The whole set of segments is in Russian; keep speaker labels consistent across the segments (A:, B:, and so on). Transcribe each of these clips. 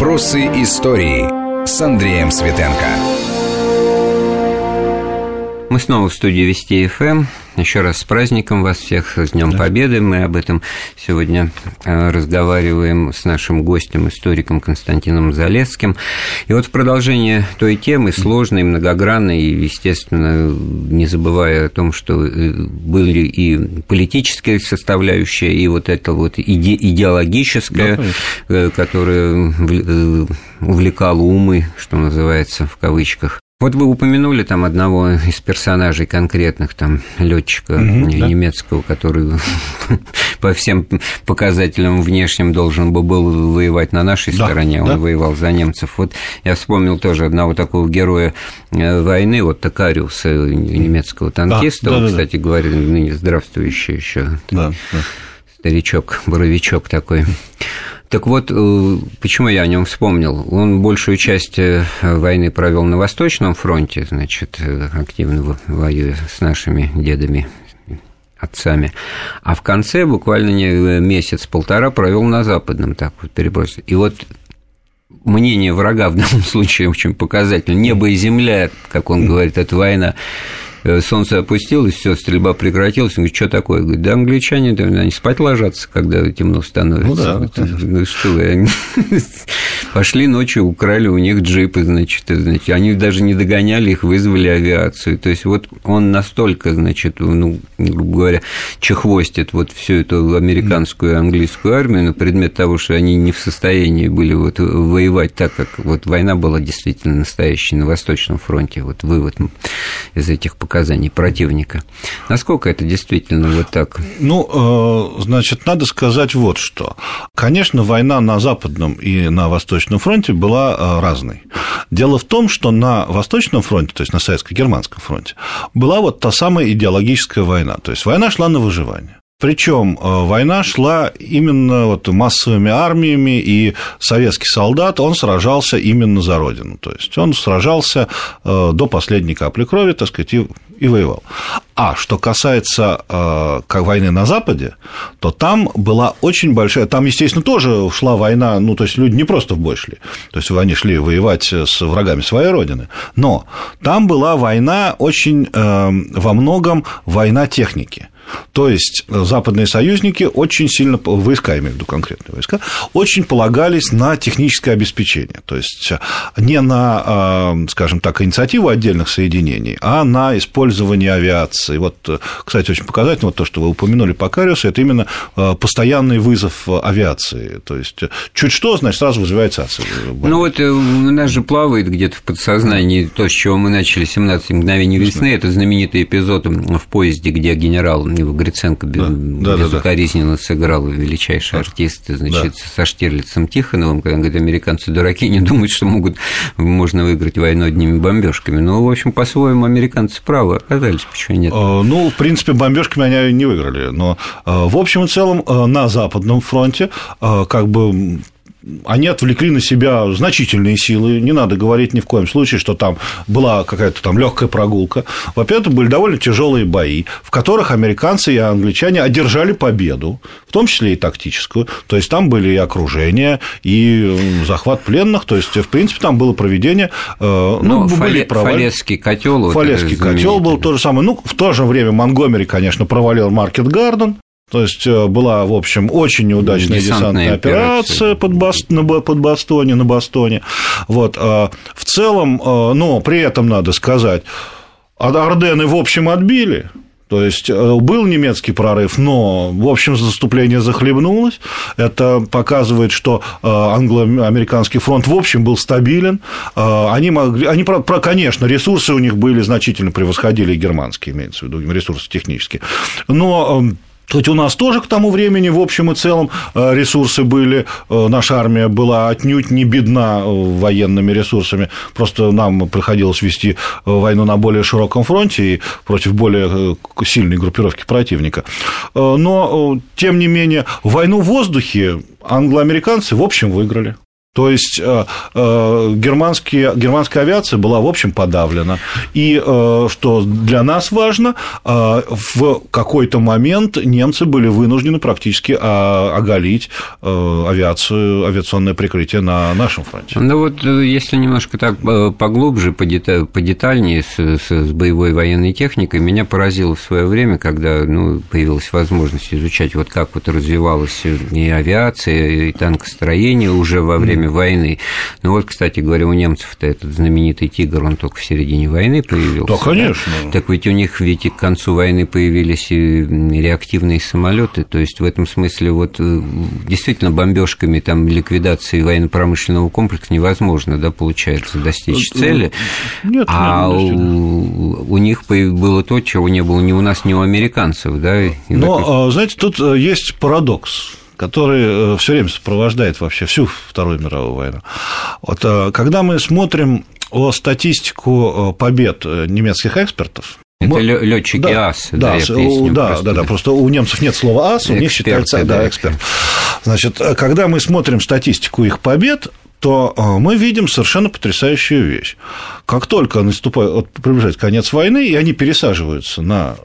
A: Вопросы истории с Андреем Светенко.
B: Мы снова в студии Вести ФМ. Еще раз с праздником вас всех, с Днем да. Победы. Мы об этом сегодня э, разговариваем с нашим гостем, историком Константином Залесским. И вот в продолжение той темы, сложной, многогранной, и, естественно, не забывая о том, что э, были и политические составляющие, и вот это вот иде идеологическая, да, которая увлекала умы, что называется, в кавычках. Вот вы упомянули там одного из персонажей конкретных, там летчика угу, немецкого, да. который по всем показателям внешним должен был, был воевать на нашей да, стороне, он да. воевал за немцев. Вот я вспомнил тоже одного такого героя э, войны, вот Токариуса, немецкого танкиста, да, да, кстати да. говоря, ныне здравствующий еще да, да. старичок, боровичок такой. Так вот, э, почему я о нем вспомнил? Он большую часть э, войны провел на Восточном фронте, значит, э, активно воюя с нашими дедами, отцами. А в конце буквально месяц-полтора провел на Западном, так вот перебросил. И вот мнение врага в данном случае очень показательно. Небо и земля, как он говорит, это война. Э, солнце опустилось, все, стрельба прекратилась. Он говорит, что такое? Говорит, да англичане, да, они спать ложатся, когда темно становится. Ну, да, ну что вы, они пошли ночью, украли у них джипы, значит, значит, они даже не догоняли их, вызвали авиацию. То есть вот он настолько, значит, ну, грубо говоря, чехвостит вот всю эту американскую и английскую армию на предмет того, что они не в состоянии были вот воевать так, как вот война была действительно настоящей на Восточном фронте. Вот вывод из этих показаний противника. Насколько это действительно вот так?
C: Ну, э, значит, надо сказать вот что. Конечно, война на Западном и на Восточном фронте была э, разной. Дело в том, что на Восточном фронте, то есть на Советско-Германском фронте, была вот та самая идеологическая война. То есть война шла на выживание. Причем э, война шла именно вот массовыми армиями, и советский солдат, он сражался именно за родину. То есть он сражался э, до последней капли крови, так сказать, и, и воевал. А что касается э, как войны на Западе, то там была очень большая, там, естественно, тоже шла война, ну, то есть люди не просто в бой шли, то есть они шли воевать с врагами своей родины, но там была война очень во многом война техники. То есть западные союзники очень сильно, войска, я имею в виду конкретные войска, очень полагались на техническое обеспечение. То есть не на, а, скажем так, инициативу отдельных соединений, а на использование авиации. Вот, кстати, очень показательно, вот то, что вы упомянули по Кариусу, это именно постоянный вызов авиации. То есть чуть что, значит, сразу вызывается авиация.
B: Ну вот э, у нас же плавает где-то в подсознании то, с чего мы начали 17 мгновений весны, это знаменитый эпизод в поезде, где генерал его Гриценко да, да, безукоризненно да, да. сыграл, величайший артист, значит, да. со Штирлицем Тихоновым, когда он говорит, американцы дураки, не думают, что могут, можно выиграть войну одними бомбежками. Но, в общем, по-своему, американцы правы оказались, почему нет?
C: А, ну, в принципе, бомбежками они не выиграли, но а, в общем и целом а, на Западном фронте как бы они отвлекли на себя значительные силы. Не надо говорить ни в коем случае, что там была какая-то там легкая прогулка. Во-первых, были довольно тяжелые бои, в которых американцы и англичане одержали победу, в том числе и тактическую. То есть там были и окружения, и захват пленных. То есть, в принципе, там было проведение.
B: Э, ну, ну были провал... Фалесский котел.
C: Фалесский котел был то же самое. Ну, в то же время Монгомери, конечно, провалил Маркет Гарден. То есть э, была, в общем, очень неудачная десантная, десантная операция, под, Баст... под Бастоне, на Бастоне. Вот. А в целом, э, но при этом надо сказать, Ордены, в общем, отбили, то есть э, был немецкий прорыв, но, в общем, заступление захлебнулось. Это показывает, что англо-американский фронт, в общем, был стабилен. Они, могли, они, конечно, ресурсы у них были значительно превосходили германские, имеется в виду, ресурсы технические. Но эм, Хоть у нас тоже к тому времени, в общем и целом, э, ресурсы были, э, наша армия была отнюдь не бедна э, военными ресурсами, просто нам приходилось вести войну на более широком фронте и против более сильной группировки противника. Но, тем не менее, войну в воздухе англоамериканцы, в общем, выиграли. То есть э, э, германские, германская авиация была, в общем, подавлена. И э, что для нас важно, в какой-то момент немцы были вынуждены практически оголить авиацию, авиационное прикрытие на нашем фронте.
B: Ну вот, если немножко так поглубже, подетальнее с, с боевой военной техникой, меня поразило в свое время, когда ну, появилась возможность изучать, вот как вот развивалась и авиация, и танкостроение уже во время время войны. Ну вот, кстати говоря, у немцев-то этот знаменитый «Тигр», он только в середине войны появился.
C: Да, конечно.
B: Да? Так ведь у них ведь и к концу войны появились и реактивные самолеты, то есть в этом смысле вот э, действительно бомбежками там ликвидации военно-промышленного комплекса невозможно, да, получается, достичь э, цели. Нет, а у, у них было то, чего не было ни у нас, ни у американцев, да.
C: Но, этом... знаете, тут э, есть парадокс который э, все время сопровождает вообще всю Вторую мировую войну. Вот э, когда мы смотрим о статистику э, побед немецких экспертов,
B: это мы... летчики да, АС,
C: да, да, я поясню, да, просто, да, да, просто у немцев нет слова АС, у них считается, да, да, эксперт. Значит, когда мы смотрим статистику их побед, то мы видим совершенно потрясающую вещь. Как только наступает, вот, приближается конец войны, и они пересаживаются на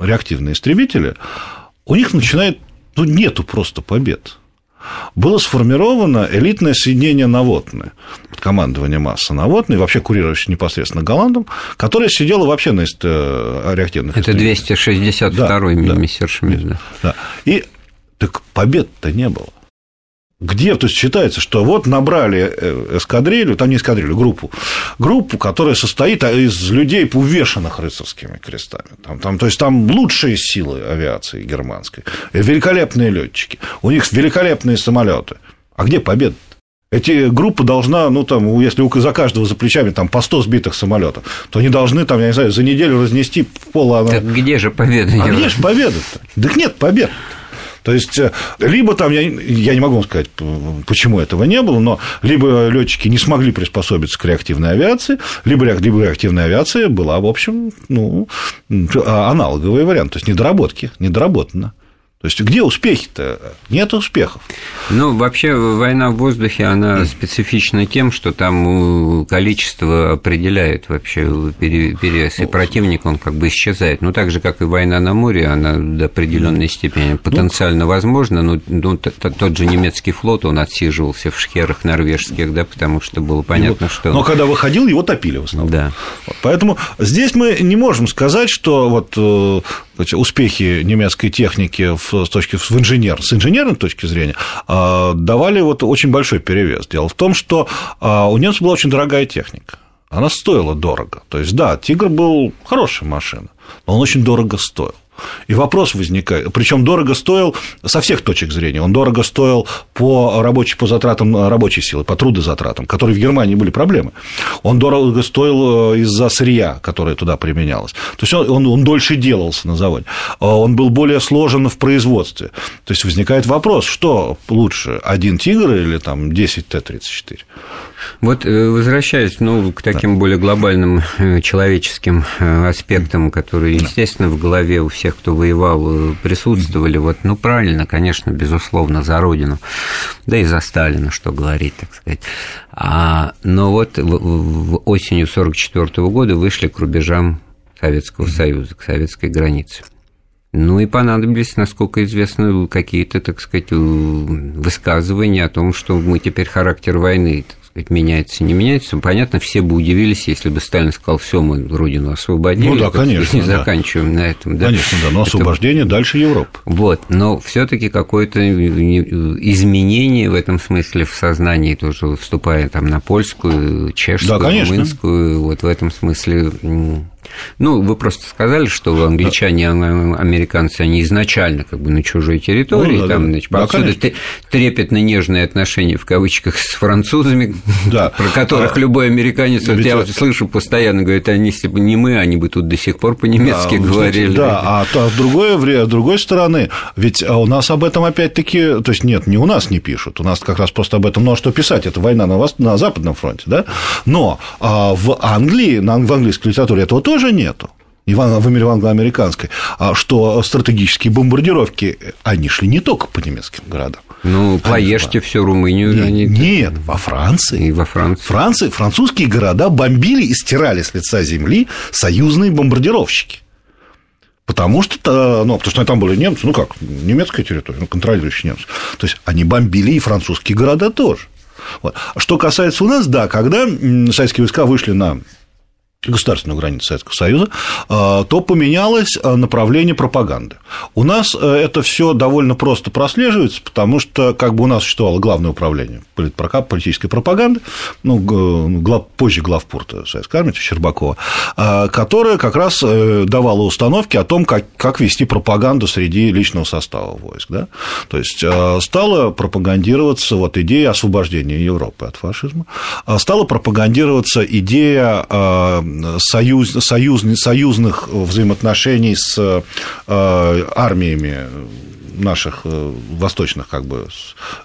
C: реактивные истребители, у них начинает ну, нету просто побед. Было сформировано элитное соединение Наводное под командованием Масса Наводный, вообще курирующий непосредственно Голландом, которое сидело вообще на э, реактивных
B: Это 262-й да,
C: Мессершмитт. Да, да. И так побед-то не было. Где, то есть считается, что вот набрали э, эскадрилью, там не эскадрилью, группу, группу, которая состоит из людей, увешанных рыцарскими крестами. Там, там, то есть там лучшие силы авиации германской, великолепные летчики, у них великолепные самолеты. А где победа? Эти группы должна, ну, там, если за каждого за плечами там, по 100 сбитых самолетов, то они должны, там, я не знаю, за неделю разнести пол...
B: Так где же победа?
C: А где же победа-то? Так нет побед. То есть, э, либо там, я, я не могу вам сказать, почему этого не было, но либо летчики не смогли приспособиться к реактивной авиации, либо, либо реактивная авиация была, в общем, ну, аналоговый вариант, то есть недоработки, недоработана. То есть где успехи-то? Нет успехов.
B: Ну, вообще война в воздухе, она специфична тем, что там количество определяет вообще перевес, и противник, он как бы исчезает. Ну, так же, как и война на море, она до определенной степени потенциально возможна, но ну, тот же немецкий флот, он отсиживался в шхерах норвежских, да, потому что было понятно, что...
C: Но когда выходил, его топили в основном. Да. Поэтому здесь мы не можем сказать, что вот э, успехи немецкой техники в, с точки в инженер, с инженерной точки зрения а, давали вот очень большой перевес. Дело в том, что а, у немцев была очень дорогая техника. Она стоила дорого. То есть, да, Тигр был хорошая машина, но он очень дорого стоил. И вопрос возникает, причем дорого стоил со всех точек зрения. Он дорого стоил по, рабочей, по затратам рабочей силы, по трудозатратам, которые в Германии были проблемы. Он дорого стоил э, из-за сырья, которое туда применялось. То есть он, он дольше делался на заводе. Э, он был более сложен в производстве. То есть возникает вопрос, что лучше, один тигр или там 10 Т-34?
B: Вот э, возвращаясь ну, к таким да. более глобальным человеческим аспектам, которые, естественно, в голове у всех, кто воевал, присутствовали, вот, ну, правильно, конечно, безусловно, за Родину, да и за Сталина, что говорить, так сказать. А, но вот в, в осенью 1944 года вышли к рубежам Советского Союза, к советской границе. Ну и понадобились, насколько известно, какие-то, так сказать, высказывания о том, что мы теперь характер войны сказать, меняется, не меняется. Понятно, все бы удивились, если бы Сталин сказал, все, мы родину освободили. Ну
C: да, конечно.
B: Не да. заканчиваем на этом.
C: Да. Конечно, да, но освобождение Это... дальше Европы.
B: Вот, но все таки какое-то изменение в этом смысле в сознании тоже вступая там на польскую, чешскую, да, румынскую, вот в этом смысле ну, вы просто сказали, что англичане, американцы, они изначально как бы на чужой территории, ну, да, там, да. значит, да, отсюда конечно. трепетно нежные отношения в кавычках с французами, да. про которых а, любой американец, вот я вот слышу постоянно, говорит, они если бы не мы, они бы тут до сих пор по-немецки да, говорили.
C: Да, а, а с другой, с другой стороны, ведь у нас об этом опять-таки, то есть нет, не у нас не пишут, у нас как раз просто об этом множество писать, это война на, на Западном фронте, да, но а, в Англии, в английской литературе этого тоже тоже нету. в мире англо-американской, а что стратегические бомбардировки, они шли не только по немецким городам.
B: Ну, поешьте всю Румынию.
C: Нет, они... нет, во Франции.
B: И во Франции.
C: Франции. Французские города бомбили и стирали с лица земли союзные бомбардировщики. Потому что, ну, потому что там были немцы, ну как, немецкая территория, ну, контролирующие немцы. То есть они бомбили и французские города тоже. Вот. Что касается у нас, да, когда советские войска вышли на государственную границу Советского Союза, а, то пропаганды. направление пропаганды. У нас э, это все довольно просто прослеживается, потому что как бы у нас существовало главное управление политической пропаганды, ну, глав, позже главпорта Советской армии, Щербакова, а, которая как раз э, давала установки о том, как, как вести пропаганду среди личного состава войск. Да? То есть э, стала пропагандироваться вот идея освобождения Европы от фашизма, стала пропагандироваться идея союз, союз, союзных взаимоотношений с э, армиями наших э, восточных как бы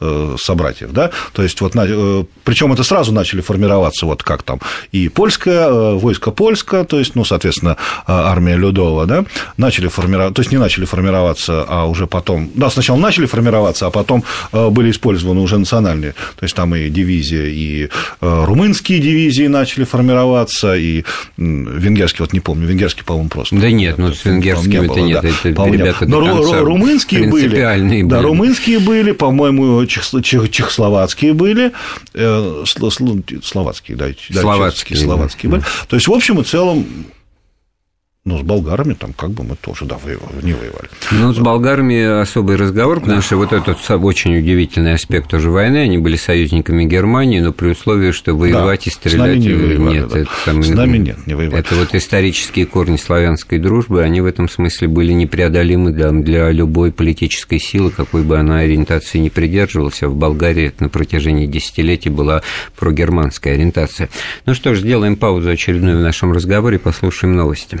C: э, собратьев, да, то есть вот, э, причем это сразу начали формироваться вот как там и польское, войско польское, то есть, ну, соответственно, армия Людова, да, начали формироваться, то есть не начали формироваться, а уже потом, да, сначала начали формироваться, а потом были использованы уже национальные, то есть там и дивизия, и румынские дивизии начали формироваться, и венгерский, вот не помню, венгерский, по-моему, просто.
B: Да нет, ну с венгерским это нет, да, это ребята
C: Но румынские были. Да, румынские были, по-моему, чехословацкие были, э, словацкие, да,
B: словацкие,
C: словацкие были. То есть, в общем и целом, ну, с болгарами там как бы мы тоже, да, воевали, не воевали.
B: Ну, с болгарами особый разговор, потому что вот этот очень удивительный аспект тоже войны, они были союзниками Германии, но при условии, что воевать да, и стрелять...
C: С нами не воевали, нет, да. это самое... С нами нет, не воевали.
B: Это вот исторические корни славянской дружбы, они в этом смысле были непреодолимы для, для любой политической силы, какой бы она ориентации не придерживалась, а в Болгарии на протяжении десятилетий была прогерманская ориентация. Ну что ж, сделаем паузу очередную в нашем разговоре, послушаем новости.